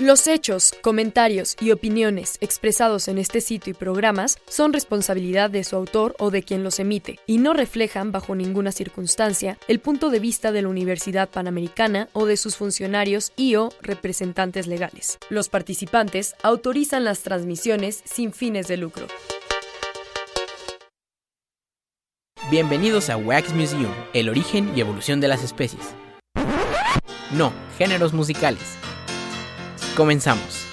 Los hechos, comentarios y opiniones expresados en este sitio y programas son responsabilidad de su autor o de quien los emite y no reflejan bajo ninguna circunstancia el punto de vista de la Universidad Panamericana o de sus funcionarios y o representantes legales. Los participantes autorizan las transmisiones sin fines de lucro. Bienvenidos a Wax Museum, el origen y evolución de las especies. No, géneros musicales Comenzamos.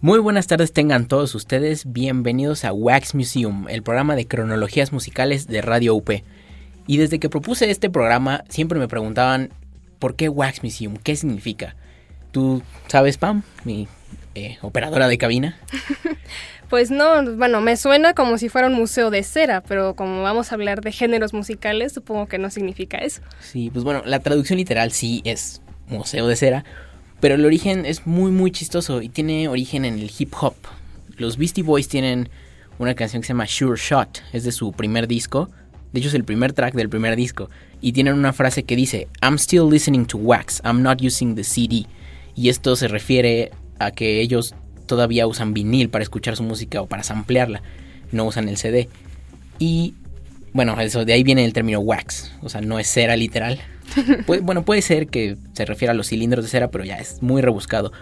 Muy buenas tardes tengan todos ustedes, bienvenidos a Wax Museum, el programa de cronologías musicales de Radio UP. Y desde que propuse este programa siempre me preguntaban, ¿por qué Wax Museum? ¿Qué significa? ¿Tú sabes, Pam, mi eh, operadora de cabina? Pues no, bueno, me suena como si fuera un museo de cera, pero como vamos a hablar de géneros musicales, supongo que no significa eso. Sí, pues bueno, la traducción literal sí es museo de cera, pero el origen es muy muy chistoso y tiene origen en el hip hop. Los Beastie Boys tienen una canción que se llama Sure Shot, es de su primer disco, de hecho es el primer track del primer disco, y tienen una frase que dice, I'm still listening to wax, I'm not using the CD. Y esto se refiere a que ellos todavía usan vinil para escuchar su música o para samplearla, no usan el CD. Y bueno, eso de ahí viene el término wax, o sea, no es cera literal. bueno, puede ser que se refiera a los cilindros de cera, pero ya es muy rebuscado.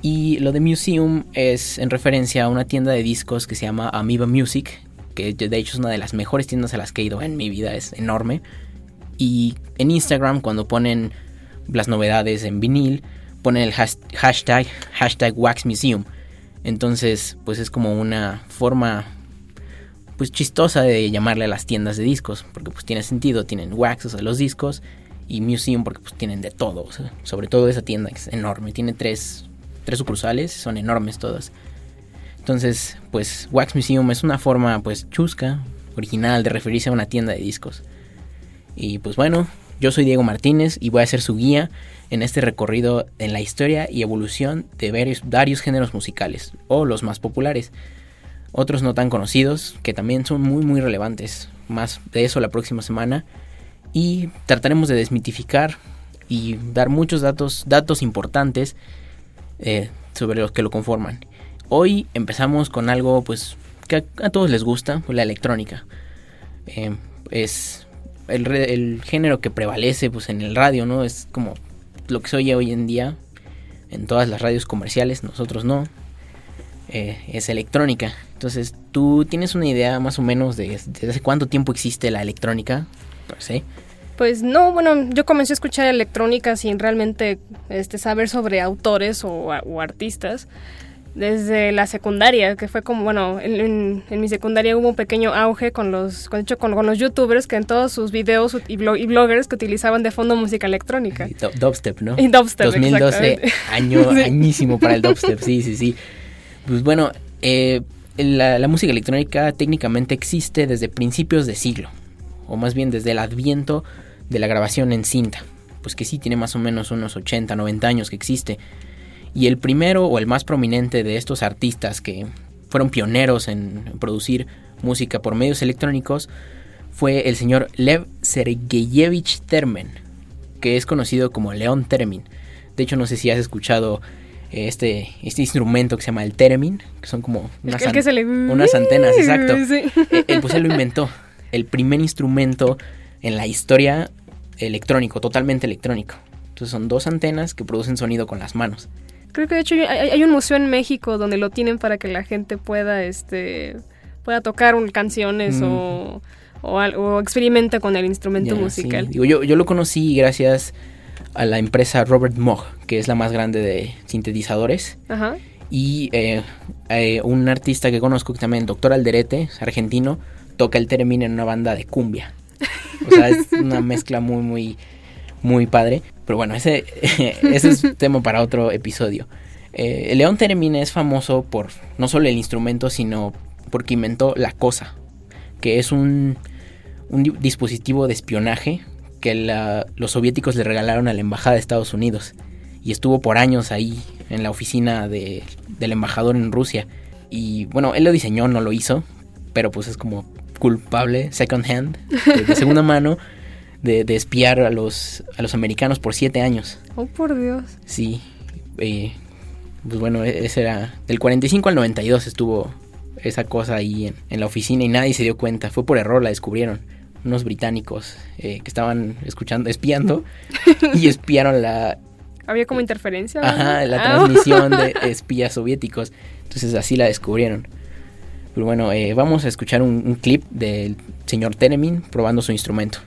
Y lo de museum es en referencia a una tienda de discos que se llama Amoeba Music, que de hecho es una de las mejores tiendas a las que he ido en mi vida, es enorme. Y en Instagram cuando ponen las novedades en vinil, ponen el hashtag, hashtag Wax Museum. Entonces, pues es como una forma pues chistosa de llamarle a las tiendas de discos, porque pues tiene sentido, tienen wax, o sea, los discos, y museum porque pues tienen de todo, sobre todo esa tienda que es enorme, tiene tres, tres sucursales, son enormes todas. Entonces, pues Wax Museum es una forma pues chusca, original de referirse a una tienda de discos. Y pues bueno, yo soy Diego Martínez y voy a ser su guía en este recorrido en la historia y evolución de varios, varios géneros musicales, o los más populares. Otros no tan conocidos, que también son muy muy relevantes. Más de eso la próxima semana. Y trataremos de desmitificar y dar muchos datos, datos importantes eh, sobre los que lo conforman. Hoy empezamos con algo pues que a, todos les gusta, la electrónica. Eh, es el, género que prevalece pues en el radio, ¿no? Es como lo que se oye hoy en día en todas las radios comerciales, nosotros no. Eh, es electrónica. Entonces, ¿tú tienes una idea más o menos de hace cuánto tiempo existe la electrónica? Pues, pues no, bueno, yo comencé a escuchar electrónica sin realmente este, saber sobre autores o artistas desde la secundaria, que fue como, bueno, en, mi secundaria hubo un pequeño auge con los, con, hecho, con, los youtubers que en todos sus videos y, bloggers que utilizaban de fondo música electrónica. Y dubstep, ¿no? Y dubstep, 2012, año, añísimo para el dubstep, sí, sí, sí. Pues bueno, eh, la, la música electrónica técnicamente existe desde principios de siglo, o más bien desde el adviento de la grabación en cinta, pues que sí tiene más o menos unos 80, 90 años que existe y el primero o el más prominente de estos artistas que fueron pioneros en producir música por medios electrónicos fue el señor Lev Sergeyevich Termen, que es conocido como León Termin. De hecho, no sé si has escuchado eh, este, este instrumento que se llama el Termin, que son como unas, antenas, exacto. Eh, él, pues él lo inventó, el primer instrumento en la historia electrónico, totalmente electrónico. Entonces son dos antenas que producen sonido con las manos. Creo que de hecho hay, un museo en México donde lo tienen para que la gente pueda, este, pueda tocar canciones mm. o, o, experimente con el instrumento musical. yo, yo lo conocí gracias a la empresa Robert Moog, que es la más grande de sintetizadores. Ajá. Y eh, eh, un artista que conozco que también, Doctor Alderete, argentino, toca el termine en una banda de cumbia. O sea, es una mezcla muy, muy, muy padre. Pero bueno, ese, ese es tema para otro episodio. Eh, León Theremin es famoso por no solo el instrumento, sino porque inventó la cosa, que es un, un dispositivo de espionaje que los soviéticos le regalaron a la embajada de Estados Unidos y estuvo por años ahí en la oficina del embajador en Rusia. Y bueno, él lo diseñó, no lo hizo, pero pues es como culpable, second hand, de, segunda mano, de, espiar a los, a los americanos por siete años. Oh, por Dios. Sí. Eh, pues bueno, e, ese era. Del 45 al 92 estuvo esa cosa ahí en, en, la oficina y nadie se dio cuenta. Fue por error, la descubrieron. Unos británicos eh, que estaban escuchando, espiando y espiaron la, había como interferencia. Ajá, la ah. transmisión de espías soviéticos. Entonces así la descubrieron. Pero bueno, eh, vamos a escuchar un, un clip del señor Tenemin probando su instrumento.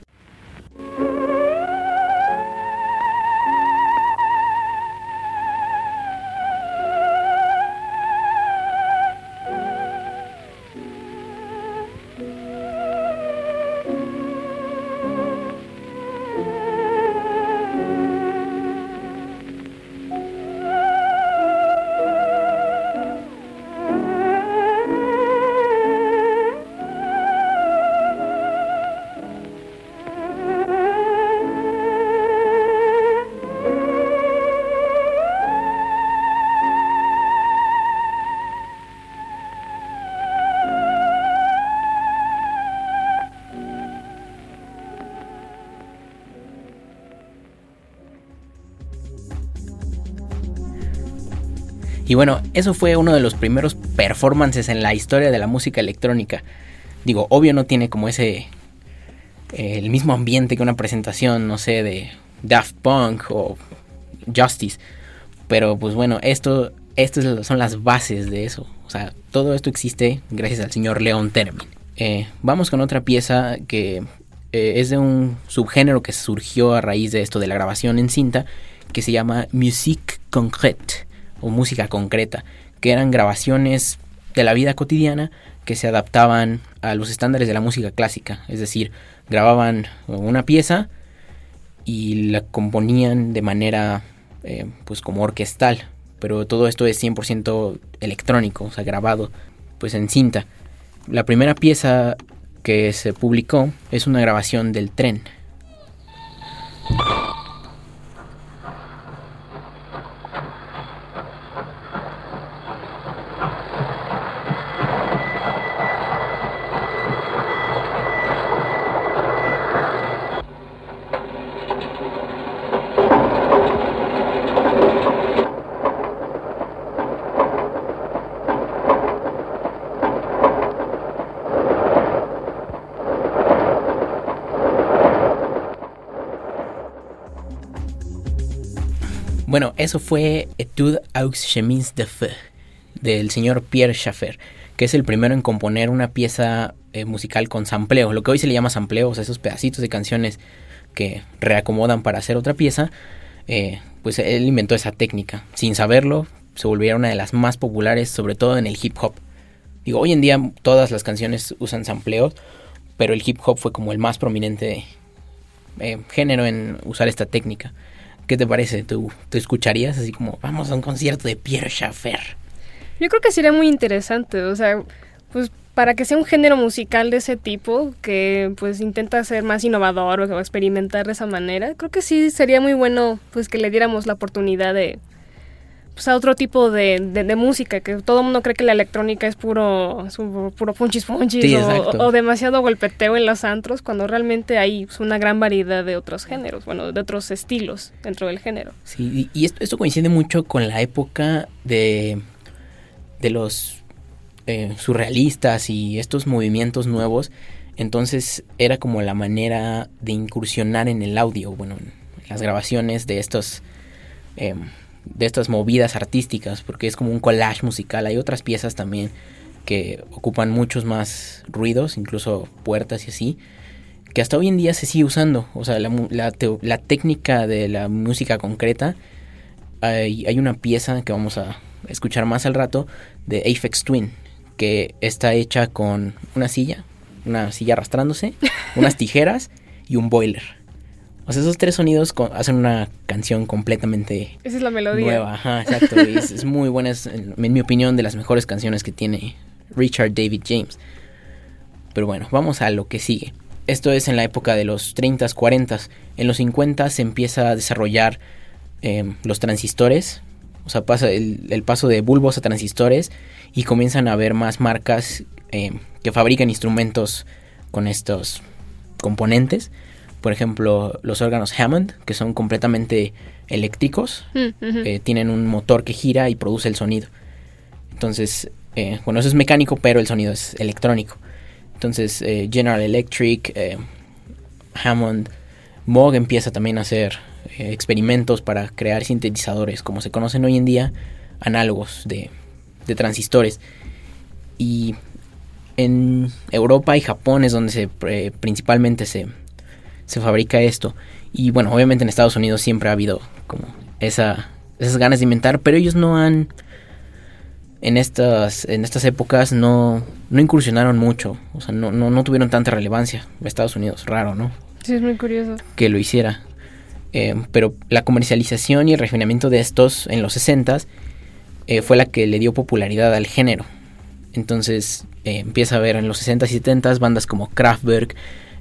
Y bueno, eso fue uno de los primeros performances en la historia de la música electrónica. Digo, obvio no tiene como ese... Eh, el mismo ambiente que una presentación, no sé, de Daft Punk o Justice. Pero pues bueno, esto, estas son las bases de eso. O sea, todo esto existe gracias al señor Leon Termin. Eh, vamos con otra pieza que eh, es de un subgénero que surgió a raíz de esto de la grabación en cinta, que se llama Musique Concrète o música concreta, que eran grabaciones de la vida cotidiana que se adaptaban a los estándares de la música clásica, es decir, grababan una pieza y la componían de manera eh, pues como orquestal, pero todo esto es 100% electrónico, o sea, grabado pues en cinta. La primera pieza que se publicó es una grabación del tren. Bueno, eso fue Etude aux chemins de feu del señor Pierre Schaffer, que es el primero en componer una pieza eh, musical con sampleo, lo que hoy se le llama sampleo, o sea, esos pedacitos de canciones que reacomodan para hacer otra pieza, eh, pues él inventó esa técnica. Sin saberlo, se volviera una de las más populares, sobre todo en el hip hop. Digo, hoy en día todas las canciones usan sampleos, pero el hip hop fue como el más prominente eh, género en usar esta técnica. ¿Qué te parece? ¿Tú te escucharías así como vamos a un concierto de Pierre Schaffer? Yo creo que sería muy interesante, o sea, pues para que sea un género musical de ese tipo, que pues intenta ser más innovador o experimentar de esa manera, creo que sí sería muy bueno pues que le diéramos la oportunidad de, pues, a otro tipo de, de, música, que todo el mundo cree que la electrónica es puro, puro punchis punchis o, demasiado golpeteo en los antros, cuando realmente hay pues, una gran variedad de otros géneros, bueno, de otros estilos dentro del género. Sí, y esto, esto coincide mucho con la época de, de los eh, surrealistas y estos movimientos nuevos, entonces era como la manera de incursionar en el audio, bueno, en las grabaciones de estos... Eh, de estas movidas artísticas, porque es como un collage musical. Hay otras piezas también que ocupan muchos más ruidos, incluso puertas y así, que hasta hoy en día se sigue usando. O sea, la, la, técnica de la música concreta, hay, hay, una pieza que vamos a escuchar más al rato de Aphex Twin, que está hecha con una silla, una silla arrastrándose, unas tijeras y un boiler. O sea, esos tres sonidos hacen una canción completamente Esa es la melodía. nueva. Ajá, exacto. es, es, muy buena, es, en, mi opinión, de las mejores canciones que tiene Richard David James. Pero bueno, vamos a lo que sigue. Esto es en la época de los 30s, 40s. En los 50 se empieza a desarrollar eh, los transistores. O sea, pasa el, el, paso de bulbos a transistores y comienzan a haber más marcas eh, que fabrican instrumentos con estos componentes por ejemplo, los órganos Hammond, que son completamente eléctricos, Mm, eh, tienen un motor que gira y produce el sonido. Entonces, eh, bueno, eso es mecánico, pero el sonido es electrónico. Entonces, eh, General Electric, eh, Hammond, Moog empieza también a hacer experimentos para crear sintetizadores, como se conocen hoy en día, análogos de, de transistores. Y en Europa y Japón es donde se principalmente se, se fabrica esto. Y bueno, obviamente en Estados Unidos siempre ha habido como esa, esas ganas de inventar, pero ellos no han, en estas, en estas épocas no, no incursionaron mucho, o sea, no, no, no tuvieron tanta relevancia. Estados Unidos, raro, ¿no? Sí, es muy curioso. Que lo hiciera. Eh, pero la comercialización y el refinamiento de estos en los 60 eh, fue la que le dio popularidad al género. Entonces eh, empieza a ver en los 60 y 70 bandas como Kraftwerk,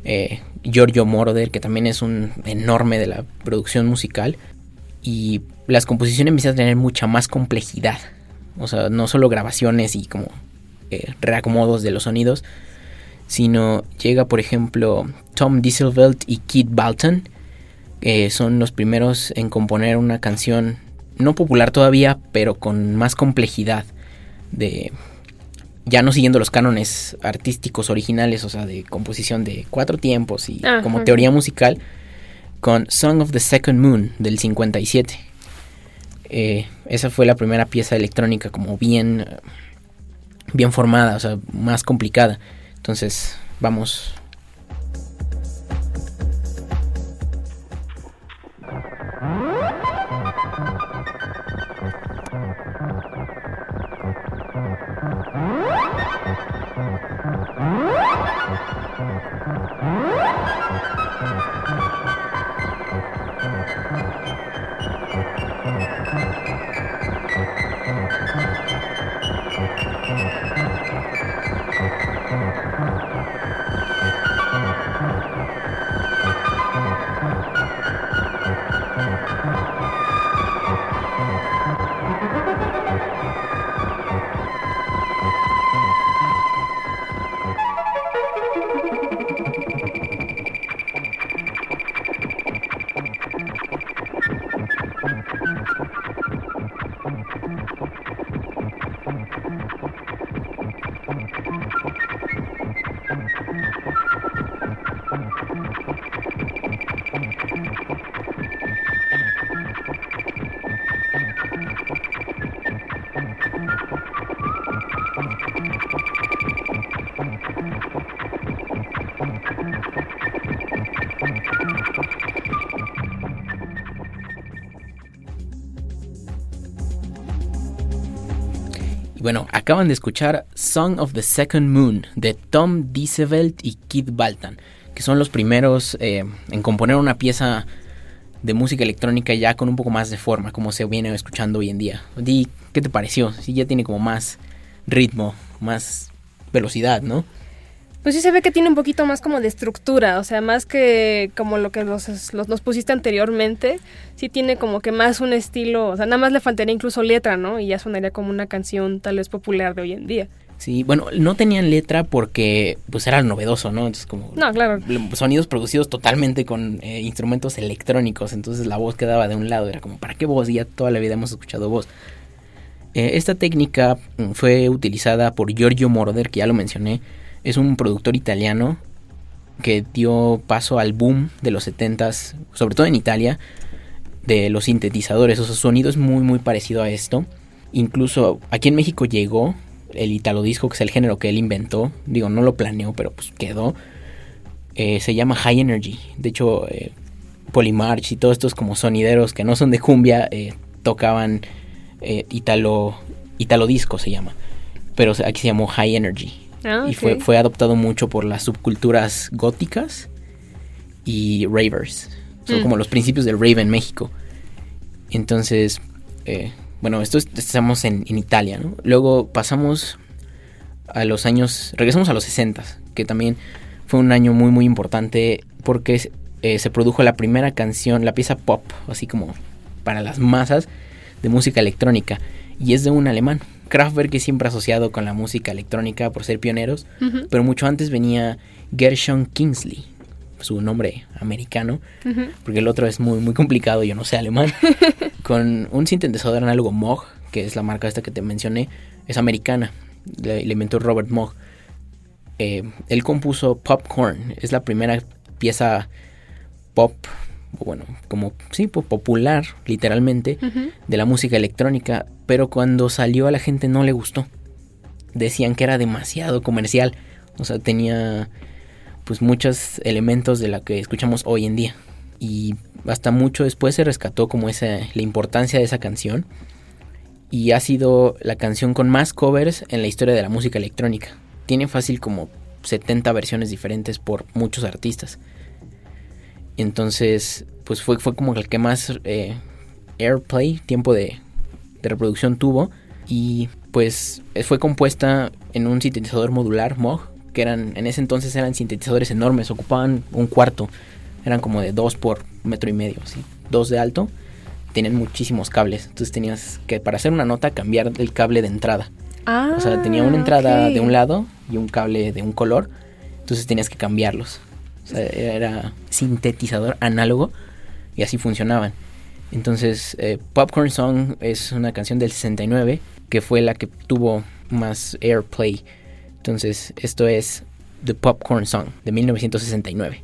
eh, Giorgio Moroder, que también es un enorme de la producción musical. Y las composiciones empiezan a tener mucha más complejidad. O sea, no solo grabaciones y como eh, reacomodos de los sonidos, sino llega, por ejemplo, Tom Dieselveld y Keith Balton, que son los primeros en componer una canción no popular todavía, pero con más complejidad de ya no siguiendo los cánones artísticos originales, o sea, de composición de cuatro tiempos y como teoría musical, con Song of the Second Moon del 57. Eh, esa fue la primera pieza electrónica como bien, bien formada, o sea, más complicada. Entonces, vamos. Acaban de escuchar Song of the Second Moon de Tom Diesevelt y Keith Baltan, que son los primeros eh, en componer una pieza de música electrónica ya con un poco más de forma, como se viene escuchando hoy en día. Di, ¿qué te pareció? Sí, ya tiene como más ritmo, más velocidad, ¿no? Pues sí se ve que tiene un poquito más como de estructura, o sea, más que como lo que los, los, nos pusiste anteriormente, sí tiene como que más un estilo, o sea, nada más le faltaría incluso letra, ¿no? Y ya sonaría como una canción tal vez popular de hoy en día. Sí, bueno, no tenían letra porque pues era novedoso, ¿no? Entonces como No, claro. sonidos producidos totalmente con eh, instrumentos electrónicos, entonces la voz quedaba de un lado, era como, ¿para qué voz? Y ya toda la vida hemos escuchado voz. Eh, esta técnica mm, fue utilizada por Giorgio Moroder, que ya lo mencioné, es un productor italiano que dio paso al boom de los 70s, sobre todo en Italia, de los sintetizadores, o sea, su sonido es muy muy parecido a esto. Incluso aquí en México llegó el italo disco, que es el género que él inventó. Digo, no lo planeó, pero pues quedó. Eh, se llama High Energy. De hecho, eh, Polymarch y todos estos como sonideros que no son de cumbia eh, tocaban italo, italo disco se llama. Pero aquí se llamó High Energy. Ah, Y fue, fue adoptado mucho por las subculturas góticas y ravers. Son Mm. como los principios del rave en México. Entonces, eh, bueno, esto es- estamos en, en Italia, ¿no? Luego pasamos a los años, regresamos a los 60, que también fue un año muy muy importante porque eh, se produjo la primera canción, la pieza pop, así como para las masas de música electrónica, y es de un alemán. Kraftwerk es siempre asociado con la música electrónica por ser pioneros, pero mucho antes venía Gershon Kingsley, su nombre americano, porque el otro es muy, muy complicado, yo no sé alemán, con un sintetizador análogo Moog, que es la marca esta que te mencioné, es americana, le, inventó Robert Moog. Eh, él compuso Popcorn, es la primera pieza pop, bueno, como, sí, po- popular, literalmente, de la música electrónica, pero cuando salió a la gente no le gustó. Decían que era demasiado comercial, o sea, tenía pues muchos elementos de la que escuchamos hoy en día. Y hasta mucho después se rescató como esa la importancia de esa canción y ha sido la canción con más covers en la historia de la música electrónica. Tiene fácil como 70 versiones diferentes por muchos artistas. Entonces, pues fue, fue como el que más eh, airplay, tiempo de, de reproducción tuvo. Y pues fue compuesta en un sintetizador modular Moog, que eran en ese entonces eran sintetizadores enormes, ocupaban un cuarto, eran como de dos por metro y medio, así, dos de alto, tenían muchísimos cables, entonces tenías que para hacer una nota cambiar el cable de entrada, Ah, o sea, tenía una entrada ok. de un lado y un cable de un color, entonces tenías que cambiarlos, o sea, era sintetizador análogo y así funcionaban. Entonces, eh, Popcorn Song es una canción del 69 que fue la que tuvo más airplay. Entonces, esto es The Popcorn Song de 1969.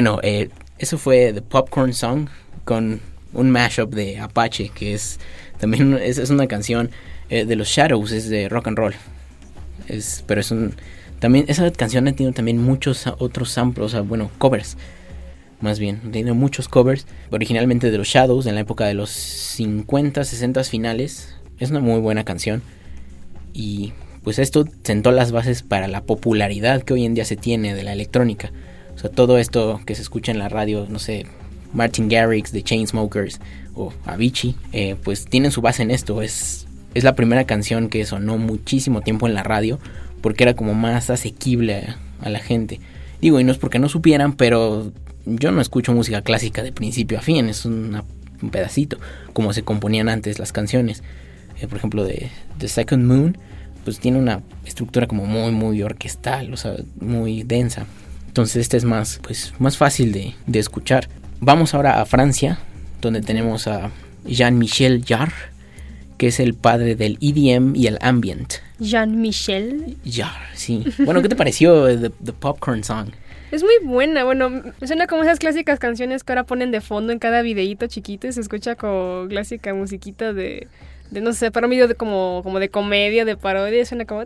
Bueno, eh, eso fue The Popcorn Song con un mashup de Apache, que es también es, es una canción eh, de los Shadows, es de rock and roll. Es, pero es un también esa canción ha tenido también muchos otros samples, o sea, bueno, covers. Más bien, tiene muchos covers, originalmente de los Shadows en la época de los 50, 60 finales. Es una muy buena canción y pues esto sentó las bases para la popularidad que hoy en día se tiene de la electrónica. O sea, todo esto que se escucha en la radio, no sé, Martin Garrix de Chainsmokers o Avicii, eh, pues tienen su base en esto. Es, es la primera canción que sonó muchísimo tiempo en la radio porque era como más asequible a, la gente. Digo, y no es porque no supieran, pero yo no escucho música clásica de principio a fin, es una- un pedacito, como se componían antes las canciones. Eh, por ejemplo, de The Second Moon, pues tiene una estructura como muy, muy orquestal, o sea, muy densa. Entonces este es más, pues, más fácil de, de escuchar. Vamos ahora a Francia, donde tenemos a Jean-Michel Jarre, que es el padre del EDM y el ambient. Jean-Michel. Jarre, sí. Bueno, ¿qué te pareció The, The Popcorn Song? Es muy buena, bueno, suena como esas clásicas canciones que ahora ponen de fondo en cada videíto chiquito y se escucha como clásica musiquita de, de no sé, para video de como, como de comedia, de parodia, suena como...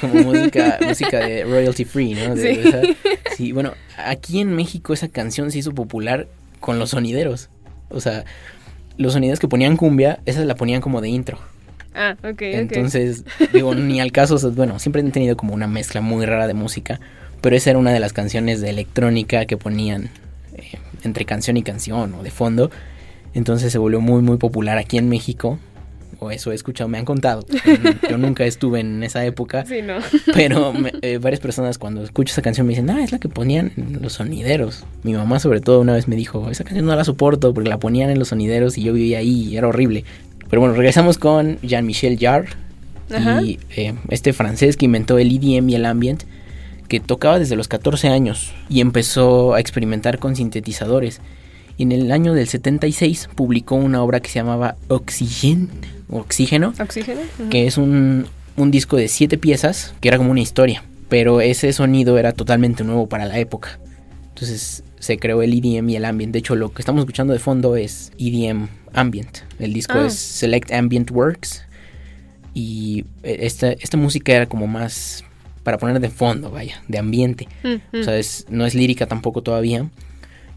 Como música, música de royalty free, ¿no? sí. sí, bueno, aquí en México esa canción se hizo popular con los sonideros. O sea, los sonideros que ponían cumbia, esas la ponían como de intro. Ah, ok. Entonces, digo, ni al caso, bueno, siempre han tenido como una mezcla muy rara de música, pero esa era una de las canciones de electrónica que ponían eh, entre canción y canción o de fondo. Entonces se volvió muy, muy popular aquí en México. O eso he escuchado, me han contado. Yo nunca estuve en esa época. Sí, no. Pero eh, varias personas cuando escucho esa canción me dicen, ah, es la que ponían en los sonideros. Mi mamá sobre todo una vez me dijo, esa canción no la soporto porque la ponían en los sonideros y yo vivía ahí y era horrible. Pero bueno, regresamos con Jean-Michel Jarre. Y eh, este francés que inventó el EDM y el ambient, que tocaba desde los 14 años y empezó a experimentar con sintetizadores. Y en el año del 76 publicó una obra que se llamaba Oxygen, Oxígeno, ¿Oxígeno? que es un, un disco de siete piezas, que era como una historia, pero ese sonido era totalmente nuevo para la época. Entonces se creó el EDM y el ambient. De hecho, lo que estamos escuchando de fondo es EDM Ambient. El disco Ah. es Select Ambient Works. Y eh, esta, esta música era como más para poner de fondo, vaya, de ambiente. Mm, O sea, es- no es lírica tampoco todavía.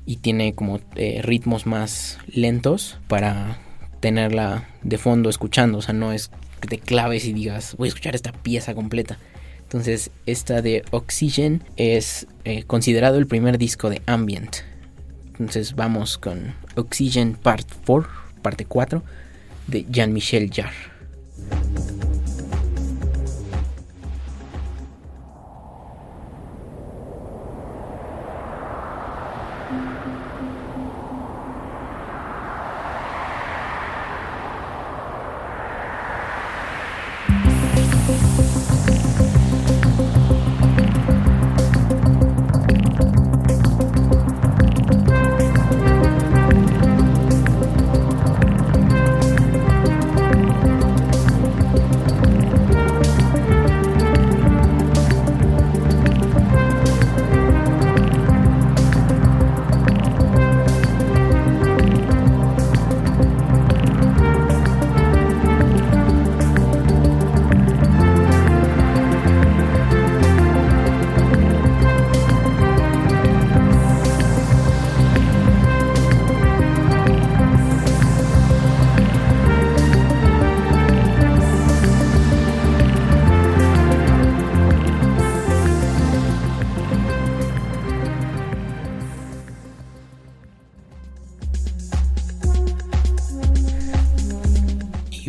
Y tiene como eh, ritmos más lentos para tenerla de fondo escuchando. O sea, no es que te claves y digas, voy a escuchar esta pieza completa. Entonces, esta de Oxygen es eh, considerado el primer disco de ambient. Entonces, vamos con Oxygen Part 4, parte 4, de Jean-Michel Jarre.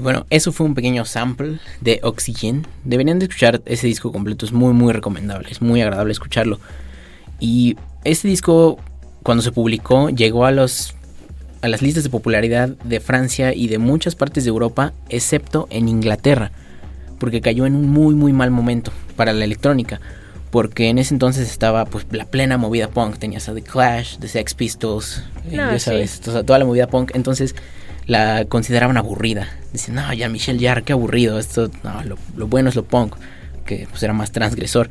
Bueno, eso fue un pequeño sample de Oxygen. Deberían de escuchar ese disco completo, es muy muy recomendable, es muy agradable escucharlo. Y este disco, cuando se publicó, llegó a los a las listas de popularidad de Francia y de muchas partes de Europa, excepto en Inglaterra, porque cayó en un muy muy mal momento para la electrónica, porque en ese entonces estaba pues la plena movida punk, tenías a The Clash, The Sex Pistols, No, ya sabes, toda la movida punk, entonces la consideraban aburrida. Dicen, no, ya Michelle Jarre, qué aburrido, esto, no, lo, lo bueno es lo punk, que pues era más transgresor.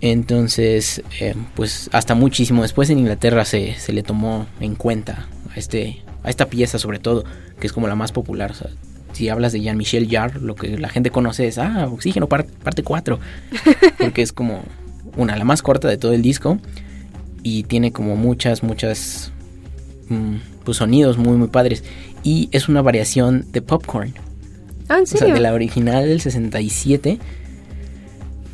Entonces, eh, pues hasta muchísimo después en Inglaterra se, se le tomó en cuenta a, este, a esta pieza sobre todo, que es como la más popular. o sea, si hablas de Jean-Michel Jarre, lo que la gente conoce es, ah, Oxígeno par- parte 4, porque es como una, la más corta de todo el disco y tiene como muchas, muchas mm, pues sonidos muy, muy padres. Y es una variación de Popcorn. Ah, ¿en O sea, de la original del 67.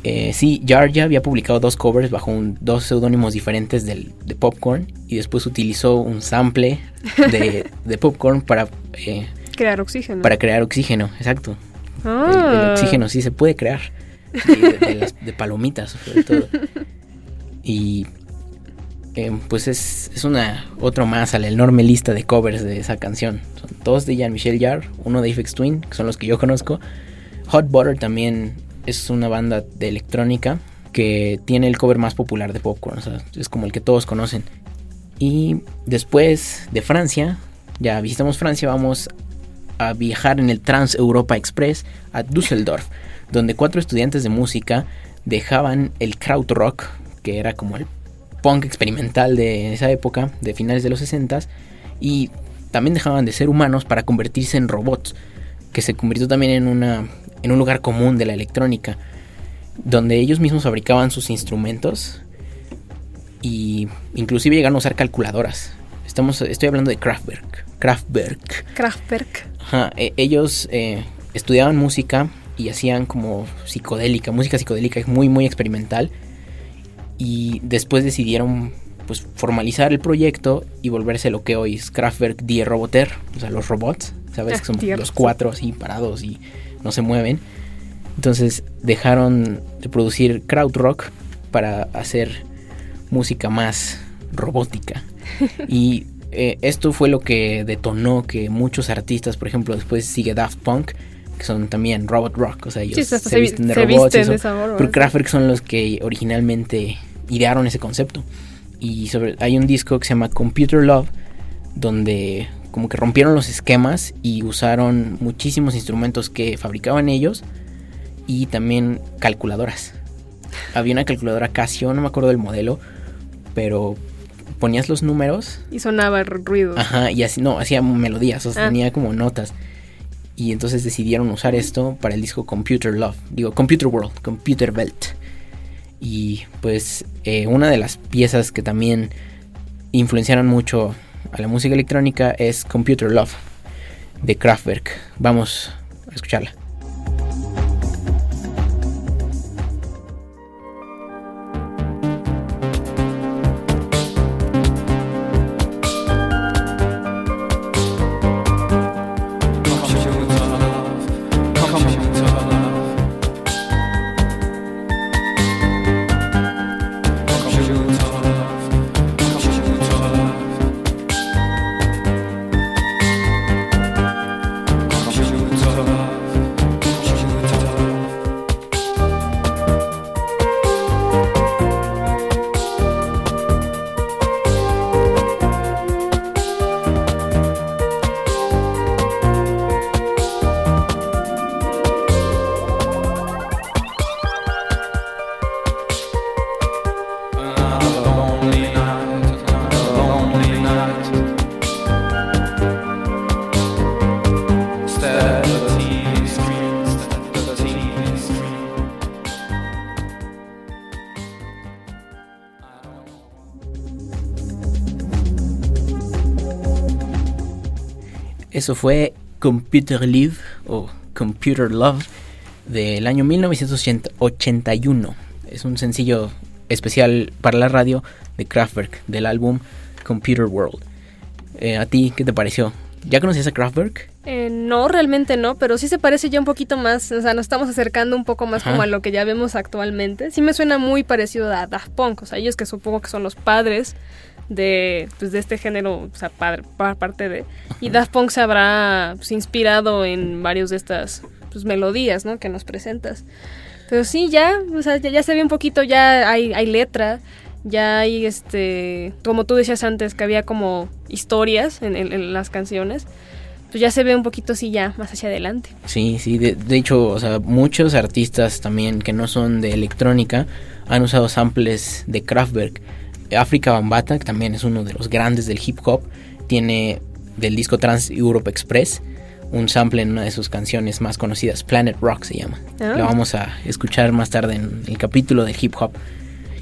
Eh, sí, Jar ya había publicado dos covers bajo un- dos seudónimos diferentes del, de Popcorn. Y después utilizó un sample de, de Popcorn para, eh, Crear oxígeno. para crear oxígeno. Exacto. El, el Ah. oxígeno sí se puede crear. De, de- de las- de palomitas, sobre todo. Y pues es, es una otro más a la enorme lista de covers de esa canción. Son dos de Jean-Michel Jarre, uno de Aphex Twin, que son los que yo conozco. Hot Butter también es una banda de electrónica que tiene el cover más popular de Popcorn. Es como el que todos conocen. Y después de Francia, ya visitamos Francia, vamos a viajar en el Trans Europa Express a Düsseldorf, donde cuatro estudiantes de música dejaban el krautrock, que era como el punk experimental de esa época, de finales de los 60 y también dejaban de ser humanos para convertirse en robots. que se convirtió también en, una, en un lugar común de la electrónica, donde ellos mismos fabricaban sus instrumentos y inclusive llegaron a usar calculadoras. Estamos, estoy hablando de Kraftwerk. Kraftwerk. Kraftwerk. Ajá, e- ellos eh, estudiaban música y hacían como psicodélica, música psicodélica muy muy experimental y después decidieron pues formalizar el proyecto y volverse lo que hoy es Kraftwerk Die Roboter, o sea, los robots, ¿sabes? Ah, Que son los cuatro así parados y no se mueven. Entonces dejaron de producir krautrock para hacer música más robótica. y eh, esto fue lo que detonó que muchos artistas, por ejemplo, después sigue Daft Punk, que son también robot rock, o sea, ellos Sí, se, se vi- visten de se robots. visten de esa forma, pero. Kraftwerk son los que originalmente idearon ese concepto. Y sobre, hay un disco que se llama Computer Love, donde como que rompieron los esquemas y usaron muchísimos instrumentos que fabricaban ellos y también calculadoras. Había una calculadora Casio, no me acuerdo del modelo, pero ponías los números, Y sonaba ruido. ajá, y así, no, hacía melodías, o sea, Ah. tenía como notas. Y entonces decidieron usar esto para el disco Computer Love, digo, Computer World, Computer Welt. Y pues eh, una de las piezas que también influenciaron mucho a la música electrónica es Computer Love de Kraftwerk. Vamos a escucharla. Eso fue Computer Live o Computer Love del año 1981. Es un sencillo especial para la radio de Kraftwerk del álbum Computer World. Eh, ¿A ti qué te pareció? ¿Ya conocías a Kraftwerk? Eh, no, realmente no, pero sí se parece ya un poquito más, o sea, nos estamos acercando un poco más Ajá. como a lo que ya vemos actualmente. Sí me suena muy parecido a Daft Punk, o sea, ellos que supongo que son los padres de, pues, de este género, o sea, parte de... Y Daft Punk se habrá pues, inspirado en varios de estas pues, melodías, ¿no? Que nos presentas. Pero sí, ya, o sea, ya, ya se ve un poquito, ya hay, hay letra, ya hay, este, como tú decías antes, que había como historias en, en- en las canciones pues ya se ve un poquito así ya más hacia adelante. Sí, sí, de, de hecho, o sea, muchos artistas también que no son de electrónica han usado samples de Kraftwerk. África Bambata, que también es uno de los grandes del hip hop, tiene del disco Trans Europe Express un sample en una de sus canciones más conocidas, Planet Rock se llama. Ah. Lo vamos a escuchar más tarde en el capítulo del hip hop.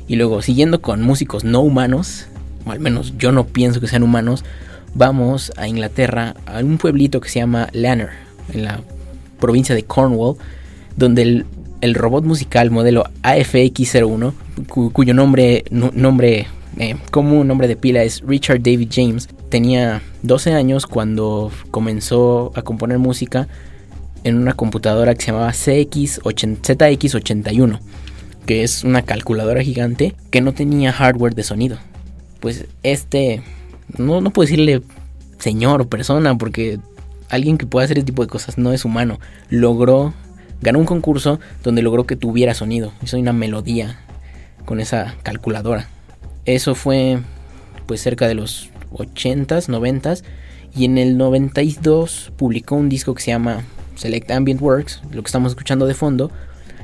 Y luego, siguiendo con músicos no humanos, o al menos yo no pienso que sean humanos, vamos a Inglaterra, a un pueblito que se llama Lanner, en la provincia de Cornwall, donde el, el robot musical modelo AFX01, cu- cuyo nombre, nombre eh, común, nombre de pila es Richard David James, tenía 12 años cuando comenzó a componer música en una computadora que se llamaba CX80 ZX81, que es una calculadora gigante que no tenía hardware de sonido. Pues este, no, no puedo decirle señor o persona, porque alguien que pueda hacer ese tipo de cosas no es humano. Logró, ganó un concurso donde logró que tuviera sonido. Hizo una melodía con esa calculadora. Eso fue pues cerca de los 80s, 90s. Y en el 92 publicó un disco que se llama Select Ambient Works, lo que estamos escuchando de fondo.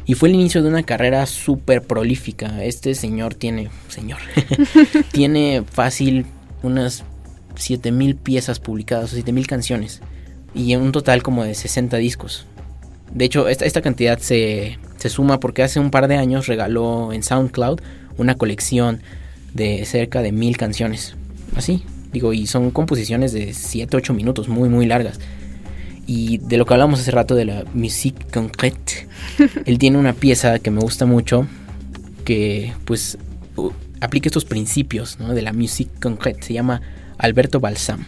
Y fue el inicio de una carrera súper prolífica. Este señor tiene, señor, tiene fácil unas 7000 piezas publicadas, o 7000 canciones y un total como de 60 discos. De hecho, esta, esta cantidad se, se suma porque hace un par de años regaló en SoundCloud una colección de cerca de mil canciones. Así, digo, y son composiciones de 7, 8 minutos, muy, muy largas. Y de lo que hablamos hace rato de la musique concrète, él tiene una pieza que me gusta mucho, que pues aplica estos principios ¿no? de la musique concrète. Se llama Alberto Balsam.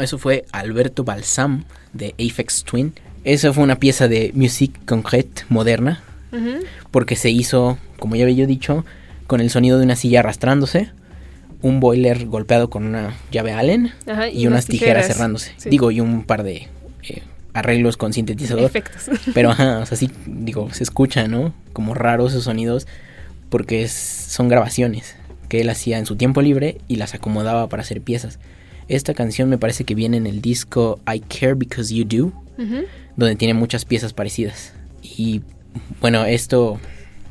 Bueno, eso fue Alberto Balsam de Aphex Twin. Esa fue una pieza de musique concrète moderna, porque se hizo, como ya había yo dicho, con el sonido de una silla arrastrándose, un boiler golpeado con una llave Allen Ajá, y, unas tijeras, cerrándose. Sí. Digo, y un par de eh, arreglos con sintetizador. Efectos. Pero ajá, o sea, sí, digo, se escucha, ¿no? Como raros esos sonidos, porque es- son grabaciones que él hacía en su tiempo libre y las acomodaba para hacer piezas. Esta canción me parece que viene en el disco I Care Because You Do, donde tiene muchas piezas parecidas. Y bueno, esto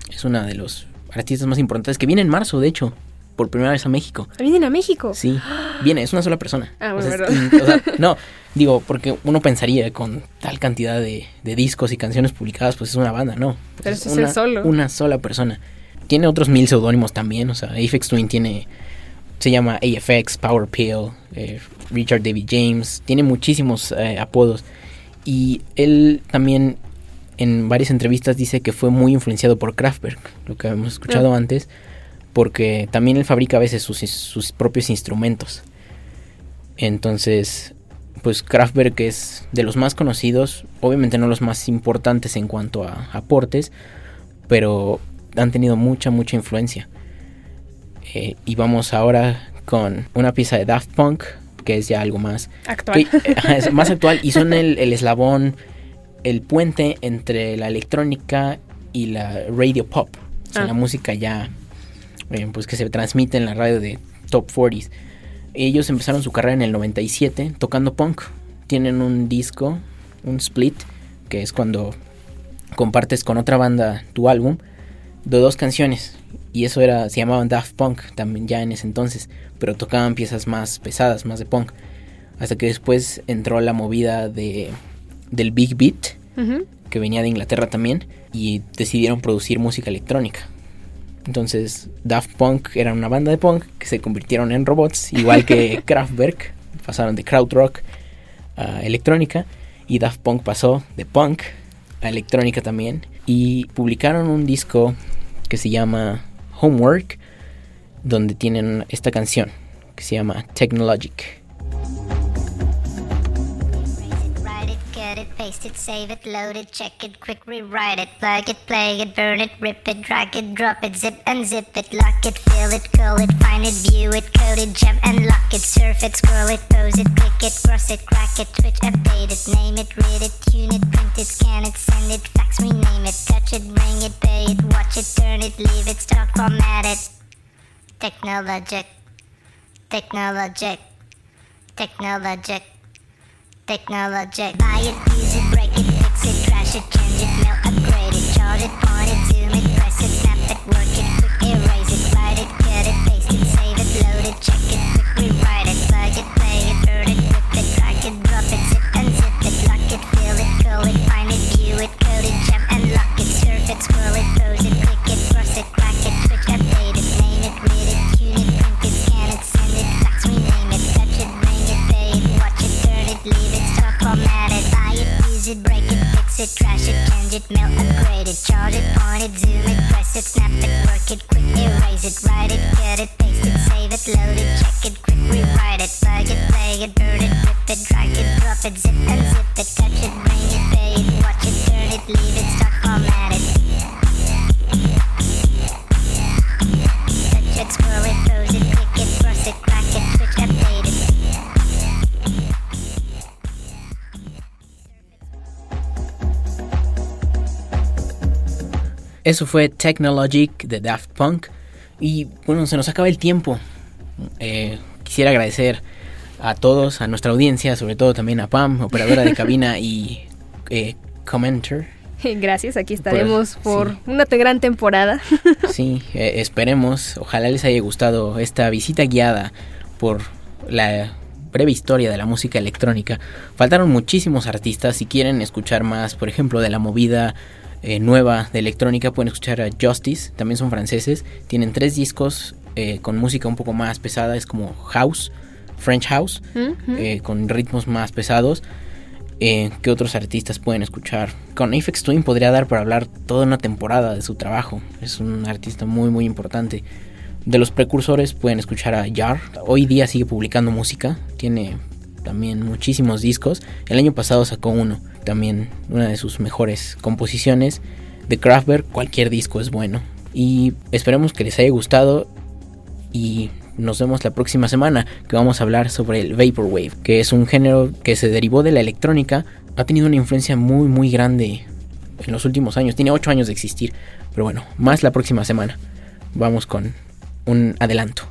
es una de los artistas más importantes que viene en marzo, de hecho, por primera vez a México. Vienen a México. Sí, viene, es una sola persona. Ah, O bueno, sea, es- o sea, no, digo, porque uno pensaría con tal cantidad de, de discos y canciones publicadas, pues es una banda, no. Pero es una, solo. Una sola persona. Tiene otros mil seudónimos también, o sea, Aphex Twin tiene, se llama AFX, Power Pill, eh, Richard David James, tiene muchísimos eh, apodos. Y él también en varias entrevistas dice que fue muy influenciado por Kraftwerk, lo que hemos escuchado Ah. antes, porque también él fabrica a veces sus, sus propios instrumentos. Entonces, pues Kraftwerk es de los más conocidos, obviamente no los más importantes en cuanto a aportes, pero han tenido mucha, mucha influencia. Eh, y vamos ahora con una pieza de Daft Punk, que es ya algo más Actual. que- eh, es más actual y son el, el eslabón, el puente entre la electrónica y la radio pop. O sea, Ah. la música ya, eh, pues que se transmite en la radio de Top 40s. Ellos empezaron su carrera en el 97 tocando punk. Tienen un disco, un split, que es cuando compartes con otra banda tu álbum, de dos canciones. Y eso era, se llamaban Daft Punk también ya en ese entonces, pero tocaban piezas más pesadas, más de punk. Hasta que después entró la movida de, del Big Beat, que venía de Inglaterra también, y decidieron producir música electrónica. Entonces, Daft Punk era una banda de punk que se convirtieron en robots, igual que Kraftwerk, pasaron de krautrock a electrónica, y Daft Punk pasó de punk a electrónica también, y publicaron un disco que se llama Homework, donde tienen esta canción que se llama Technologic. Paste it, save it, load it, check it, quick rewrite it, plug it, play it, burn it, rip it, drag it, drop it, zip and zip it, lock it, fill it, curl it, find it, view it, code it, jump and lock it, surf it, scroll it, pose it, click it, cross it, crack it, switch, update it, name it, read it, tune it, print it, scan it, send it, fax, rename it, touch it, bring it, pay it, watch it, turn it, leave it, stock, format it. Technologic, technologic, technologic. Technologic. Buy it, use it, break it, fix it, trash it, change it, mail, upgrade it, charge it, point it, zoom it, press it, snap it, work it, quick erase it, write it, cut it, paste it, save it, load it, check it, quick rewrite it, plug it, play it, burn it, rip it, drag it, drop it, zip and zip it, lock it, fill it, curl it, find it, view it, code it, jump and lock it, surf it, scroll it, pose it, it, turn it, leave it, format it, buy it, it, break it, fix it, trash point it, zoom it, press it, snap it, work it, quick erase it, write it, cut it, paste it, save it, load it, check it, quick rewrite it, plug it, play it, burn it, rip it, drag it, drop it, zip and zip it, touch it, bring it, pay it, watch it, turn it, leave it, Eso fue Technologic de Daft Punk. Y bueno, se nos acaba el tiempo. Eh, quisiera agradecer a todos, a nuestra audiencia, sobre todo también a Pam, operadora de cabina y eh, commenter. Gracias, aquí estaremos por, sí. una gran temporada. Sí, eh, esperemos, ojalá les haya gustado esta visita guiada por la breve historia de la música electrónica. Faltaron muchísimos artistas, si quieren escuchar más, por ejemplo, de la movida eh, nueva de electrónica, pueden escuchar a Justice, también son franceses, tienen tres discos eh, con música un poco más pesada, es como house, French house, eh, con ritmos más pesados. Eh, ¿Qué otros artistas pueden escuchar? Con Aphex Twin podría dar para hablar toda una temporada de su trabajo. Es un artista muy muy importante. De los precursores pueden escuchar a Jar. Hoy día sigue publicando música. Tiene también muchísimos discos. El año pasado sacó uno. También una de sus mejores composiciones. De Kraftwerk, cualquier disco es bueno. Y esperemos que les haya gustado. Y nos vemos la próxima semana que vamos a hablar sobre el Vaporwave, que es un género que se derivó de la electrónica. Ha tenido una influencia muy muy grande en los últimos años. Tiene 8 años de existir. Pero bueno, más la próxima semana. Vamos con un adelanto.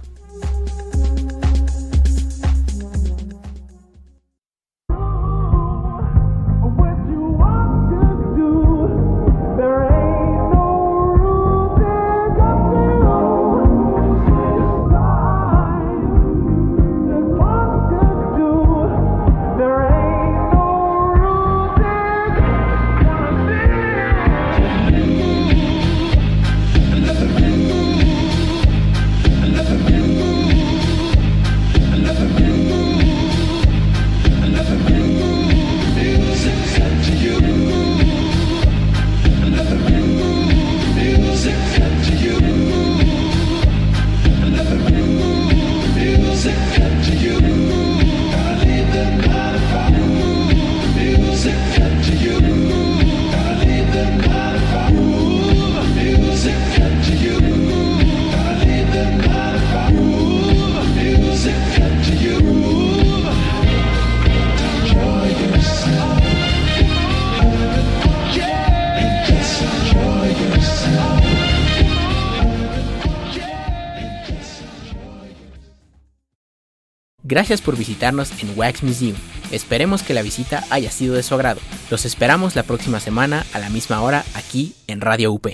Gracias por visitarnos en Wax Museum. Esperemos que la visita haya sido de su agrado. Los esperamos la próxima semana a la misma hora aquí en Radio UP.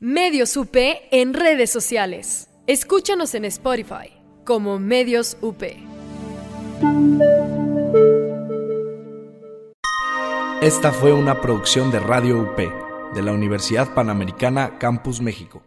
Medios UP en redes sociales. Escúchanos en Spotify como Medios UP. Esta fue una producción de Radio UP de la Universidad Panamericana Campus México.